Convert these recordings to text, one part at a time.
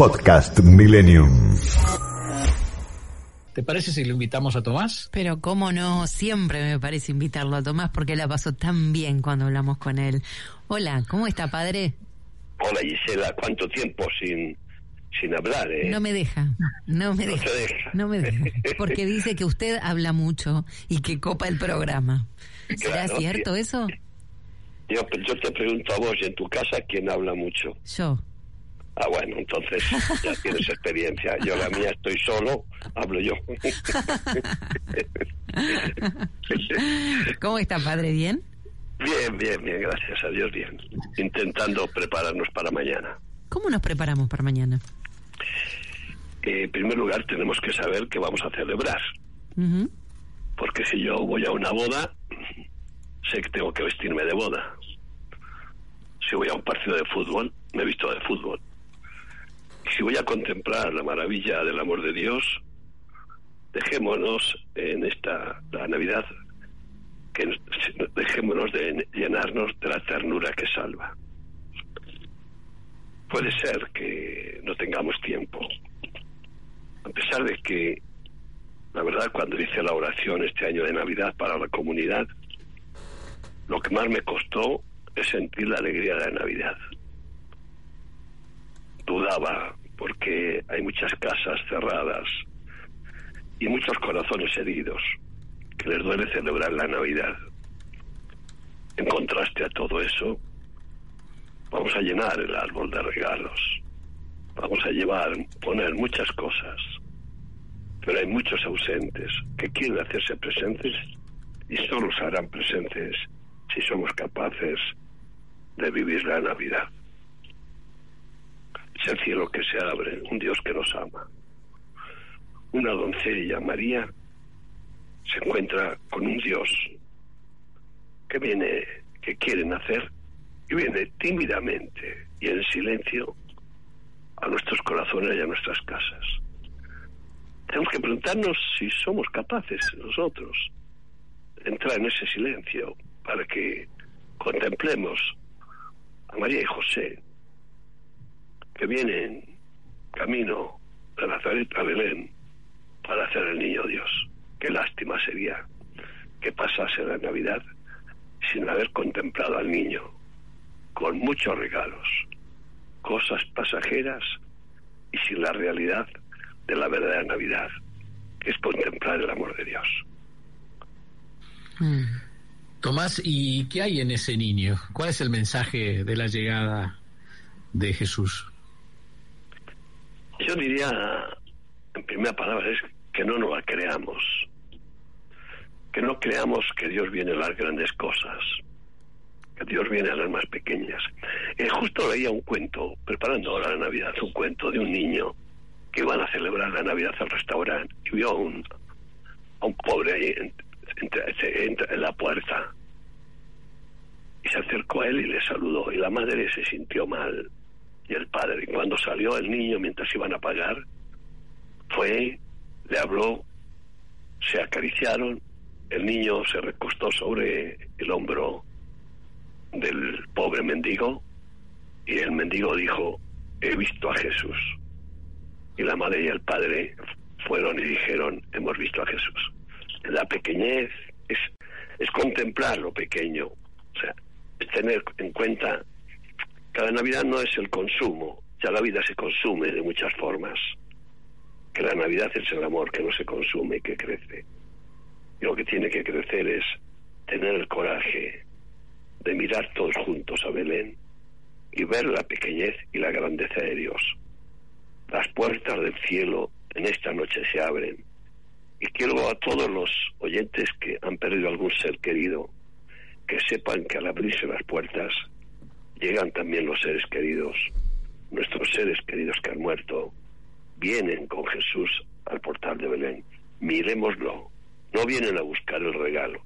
Podcast Millennium. ¿Te parece si lo invitamos a Tomás? Pero cómo no, siempre me parece invitarlo a Tomás porque la pasó tan bien cuando hablamos con él. Hola, ¿cómo está, padre? Hola Gisela, ¿cuánto tiempo sin, sin hablar? Eh? No me deja, no me No deja, no me deja, porque dice que usted habla mucho y que copa el programa. ¿Será Claro, cierto eso? Yo, yo te pregunto a vos, ¿y en tu casa quién habla mucho? Yo. Ah, bueno, entonces ya tienes experiencia. Yo la mía estoy solo, hablo yo. ¿Cómo está, padre? ¿Bien? bien, bien, bien, gracias a Dios, bien. Intentando prepararnos para mañana. ¿Cómo nos preparamos para mañana? Eh, en primer lugar, tenemos que saber qué vamos a celebrar. Porque si yo voy a una boda, sé que tengo que vestirme de boda. Si voy a un partido de fútbol, me visto de fútbol. Si voy a contemplar la maravilla del amor de Dios, dejémonos en esta la Navidad, que nos- dejémonos de llenarnos de la ternura que salva. Puede ser que no tengamos tiempo, a pesar de que la verdad, cuando hice la oración este año de Navidad para la comunidad, lo que más me costó es sentir la alegría de la Navidad. Dudaba porque hay muchas casas cerradas y muchos corazones heridos que les duele celebrar la Navidad. En contraste a todo eso, vamos a llenar el árbol de regalos. Vamos a llevar, poner muchas cosas pero hay muchos ausentes que quieren hacerse presentes y solo se harán presentes si somos capaces de vivir la Navidad. El cielo que se abre, un Dios que nos ama. Una doncella, María, se encuentra con un Dios que viene, que quiere nacer y viene tímidamente y en silencio a nuestros corazones y a nuestras casas tenemos que preguntarnos si somos capaces nosotros de entrar en ese silencio para que contemplemos a María y José que vienen camino de Nazaret a Belén para hacer el niño Dios. Qué lástima sería que pasase la Navidad sin haber contemplado al niño con muchos regalos, cosas pasajeras y sin la realidad de la verdadera Navidad, que es contemplar el amor de Dios. Mm. Tomás, ¿y qué hay en ese niño? ¿Cuál es el mensaje de la llegada de Jesús? Yo diría, en primera palabra, es que no nos la creamos, que no creamos que Dios viene a las grandes cosas, que Dios viene a las más pequeñas. Eh, justo leía un cuento, preparando ahora la Navidad, un cuento de un niño que iban a celebrar la Navidad al restaurante y vio a un, a un pobre ahí en la puerta. Y se acercó a él y le saludó y la madre se sintió mal y el padre. Cuando salió el niño mientras iban a pagar, fue, le habló, se acariciaron, el niño se recostó sobre el hombro del pobre mendigo y el mendigo dijo, he visto a Jesús. Y la madre y el padre fueron y dijeron, hemos visto a Jesús. La pequeñez es, es contemplar lo pequeño, o sea, es tener en cuenta la Navidad no es el consumo, ya la vida se consume de muchas formas, que la Navidad es el amor que no se consume y que crece. Y lo que tiene que crecer es tener el coraje de mirar todos juntos a Belén y ver la pequeñez y la grandeza de Dios. Las puertas del cielo en esta noche se abren y quiero a todos los oyentes que han perdido algún ser querido que sepan que al abrirse las puertas llegan también los seres queridos, nuestros seres queridos que han muerto, vienen con Jesús al portal de Belén. Miremoslo, no vienen a buscar el regalo,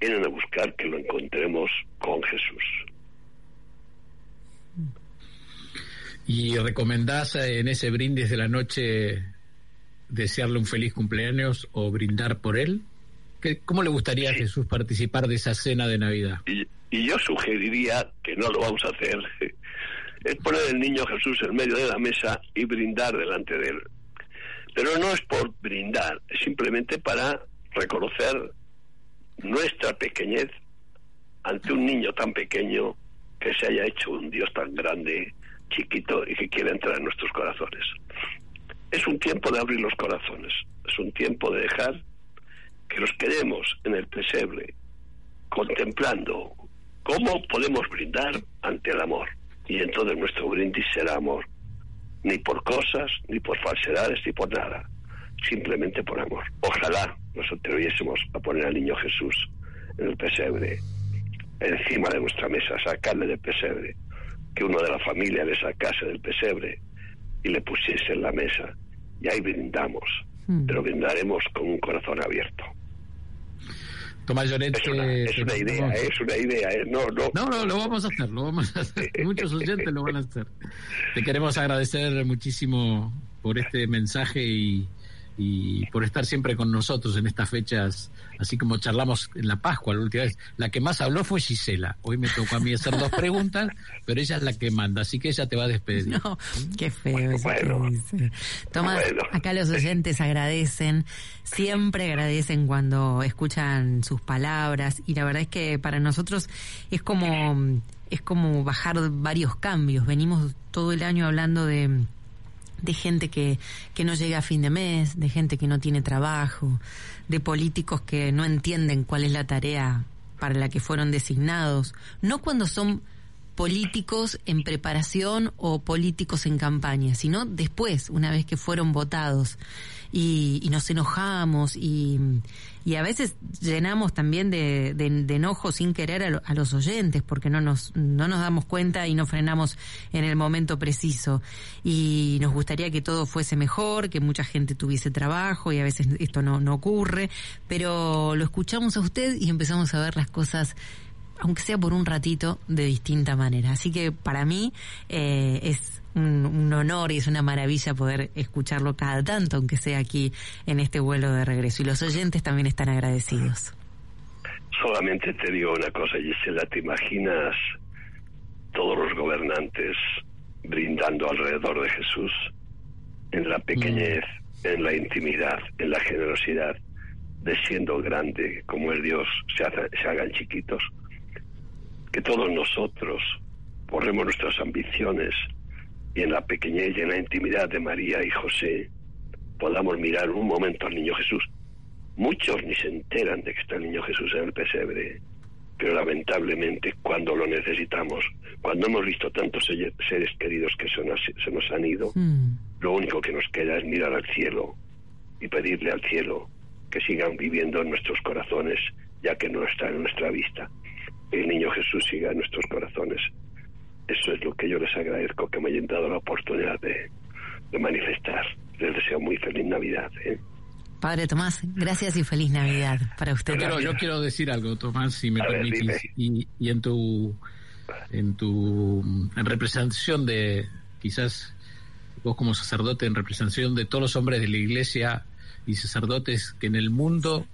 vienen a buscar que lo encontremos con Jesús. ¿Y recomendás eh, en ese brindis de la noche desearle un feliz cumpleaños o brindar por él? ¿Qué- ¿Cómo le gustaría a Jesús participar de esa cena de Navidad? Y, y yo sugeriría que no lo vamos a hacer es poner el niño Jesús en medio de la mesa y brindar delante de él. Pero no es por brindar, es simplemente para reconocer nuestra pequeñez ante un niño tan pequeño que se haya hecho un Dios tan grande, chiquito y que quiere entrar en nuestros corazones. Es un tiempo de abrir los corazones, es un tiempo de dejar que nos quedemos en el pesebre contemplando cómo podemos brindar ante el amor. Y entonces nuestro brindis será amor, ni por cosas, ni por falsedades, ni por nada, simplemente por amor. Ojalá nos atreviésemos a poner al niño Jesús en el pesebre, encima de nuestra mesa, sacarle del pesebre, que uno de la familia le sacase del pesebre y le pusiese en la mesa. Y ahí brindamos, Mm. pero brindaremos con un corazón abierto. Tomás Es una, es te una idea, es una idea. eh, No, no, No, no, lo vamos a hacer, lo vamos a hacer. Muchos oyentes lo van a hacer. Te queremos agradecer muchísimo por este mensaje y, y por estar siempre con nosotros en estas fechas, así como charlamos en la Pascua la última vez. La que más habló fue Gisela. Hoy me tocó a mí hacer dos preguntas, pero ella es la que manda, así que ella te va a despedir. No, qué feo eso Bueno. que dice. Tomás, Bueno. acá los oyentes agradecen, siempre agradecen cuando escuchan sus palabras y la verdad es que para nosotros es como es como bajar varios cambios. Venimos todo el año hablando de de gente que, que no llega a fin de mes, de gente que no tiene trabajo, de políticos que no entienden cuál es la tarea para la que fueron designados, no cuando son políticos en preparación o políticos en campaña, sino después, una vez que fueron votados. Y, y nos enojamos y, a veces llenamos también de enojo sin querer a, lo- a los oyentes porque no nos, no nos damos cuenta y no frenamos en el momento preciso. Y nos gustaría que todo fuese mejor, que mucha gente tuviese trabajo y a veces esto no, no ocurre, pero lo escuchamos a usted y empezamos a ver las cosas aunque sea por un ratito, de distinta manera. Así que para mí eh, es un, un honor y es una maravilla poder escucharlo cada tanto, aunque sea aquí en este vuelo de regreso. Y los oyentes también están agradecidos. Solamente te digo una cosa, Gisela, ¿te imaginas todos los gobernantes brindando alrededor de Jesús en la pequeñez, en la intimidad, en la generosidad, de siendo grande como es Dios, se, haga- se hagan chiquitos? Que todos nosotros borremos nuestras ambiciones y en la pequeñez y en la intimidad de María y José podamos mirar un momento al niño Jesús Muchos ni se enteran de que está el niño Jesús en el pesebre, pero lamentablemente cuando lo necesitamos, cuando hemos visto tantos se- seres queridos que se nos, se nos han ido, Mm, lo único que nos queda es mirar al cielo y pedirle al cielo que sigan viviendo en nuestros corazones, ya que no está en nuestra vista. El niño Jesús siga en nuestros corazones. Eso es lo que yo les agradezco que me hayan dado la oportunidad de, de manifestar. Les deseo muy feliz Navidad. ¿eh? Padre Tomás, gracias y feliz Navidad para usted. Pero yo quiero decir algo, Tomás, si me A ver, permitís. y, y en tu en tu en representación de quizás vos como sacerdote en representación de todos los hombres de la iglesia y sacerdotes que en el mundo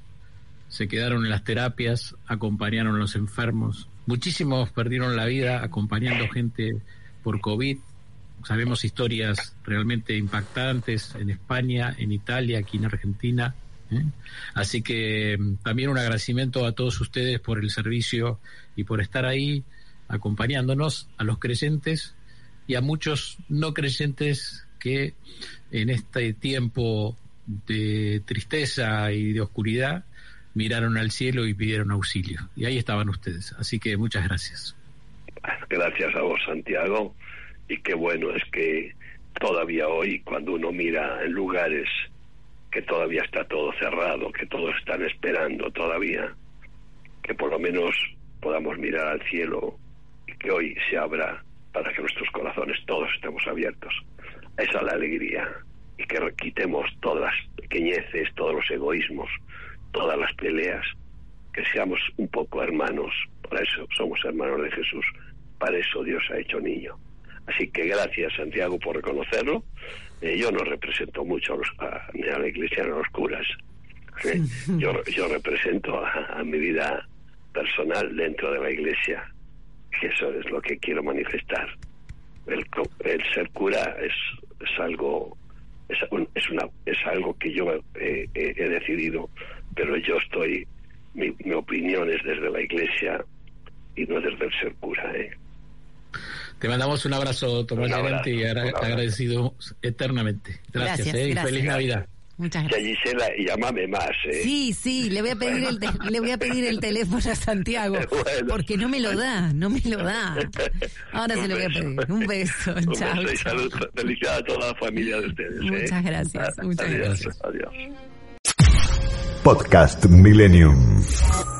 se quedaron en las terapias, acompañaron a los enfermos. Muchísimos perdieron la vida acompañando gente por COVID. Sabemos historias realmente impactantes en España, en Italia, aquí en Argentina. ¿eh? Así que mm, también un agradecimiento a todos ustedes por el servicio y por estar ahí acompañándonos, a los creyentes y a muchos no creyentes que en este tiempo de tristeza y de oscuridad miraron al cielo y pidieron auxilio. Y ahí estaban ustedes. Así que muchas gracias. Gracias a vos, Santiago. Y qué bueno es que todavía hoy, cuando uno mira en lugares que todavía está todo cerrado, que todos están esperando todavía, que por lo menos podamos mirar al cielo y que hoy se abra para que nuestros corazones todos estemos abiertos. Esa es la alegría. Y que quitemos todas las pequeñeces, todos los egoísmos, todas las peleas, que seamos un poco hermanos. Para eso somos hermanos de Jesús. Para eso Dios ha hecho niño. Así que gracias, Santiago, por reconocerlo. Eh, yo no represento mucho a, los, a, ni a la iglesia ni a los curas. Eh, yo, yo represento a, a mi vida personal dentro de la iglesia. Y eso es lo que quiero manifestar. el, el ser cura es, es algo es, es, una, es algo que yo he, he decidido, pero yo estoy, mi, mi, opinión es desde la iglesia y no desde el ser cura. ¿eh? Te mandamos un abrazo, Tomás un y agradecido eternamente. Gracias, gracias, ¿eh? gracias. y feliz Navidad. Muchas gracias. Y Gisela, llámame más. ¿eh? Sí, sí, le voy a pedir el le voy a pedir el teléfono a Santiago Bueno. porque no me lo da, no me lo da. Ahora se lo voy a pedir. Un beso, Un chao. beso y salud. Felicidades a toda la familia de ustedes. ¿eh? Muchas gracias, muchas Adiós, gracias. Adiós. Podcast Millennium.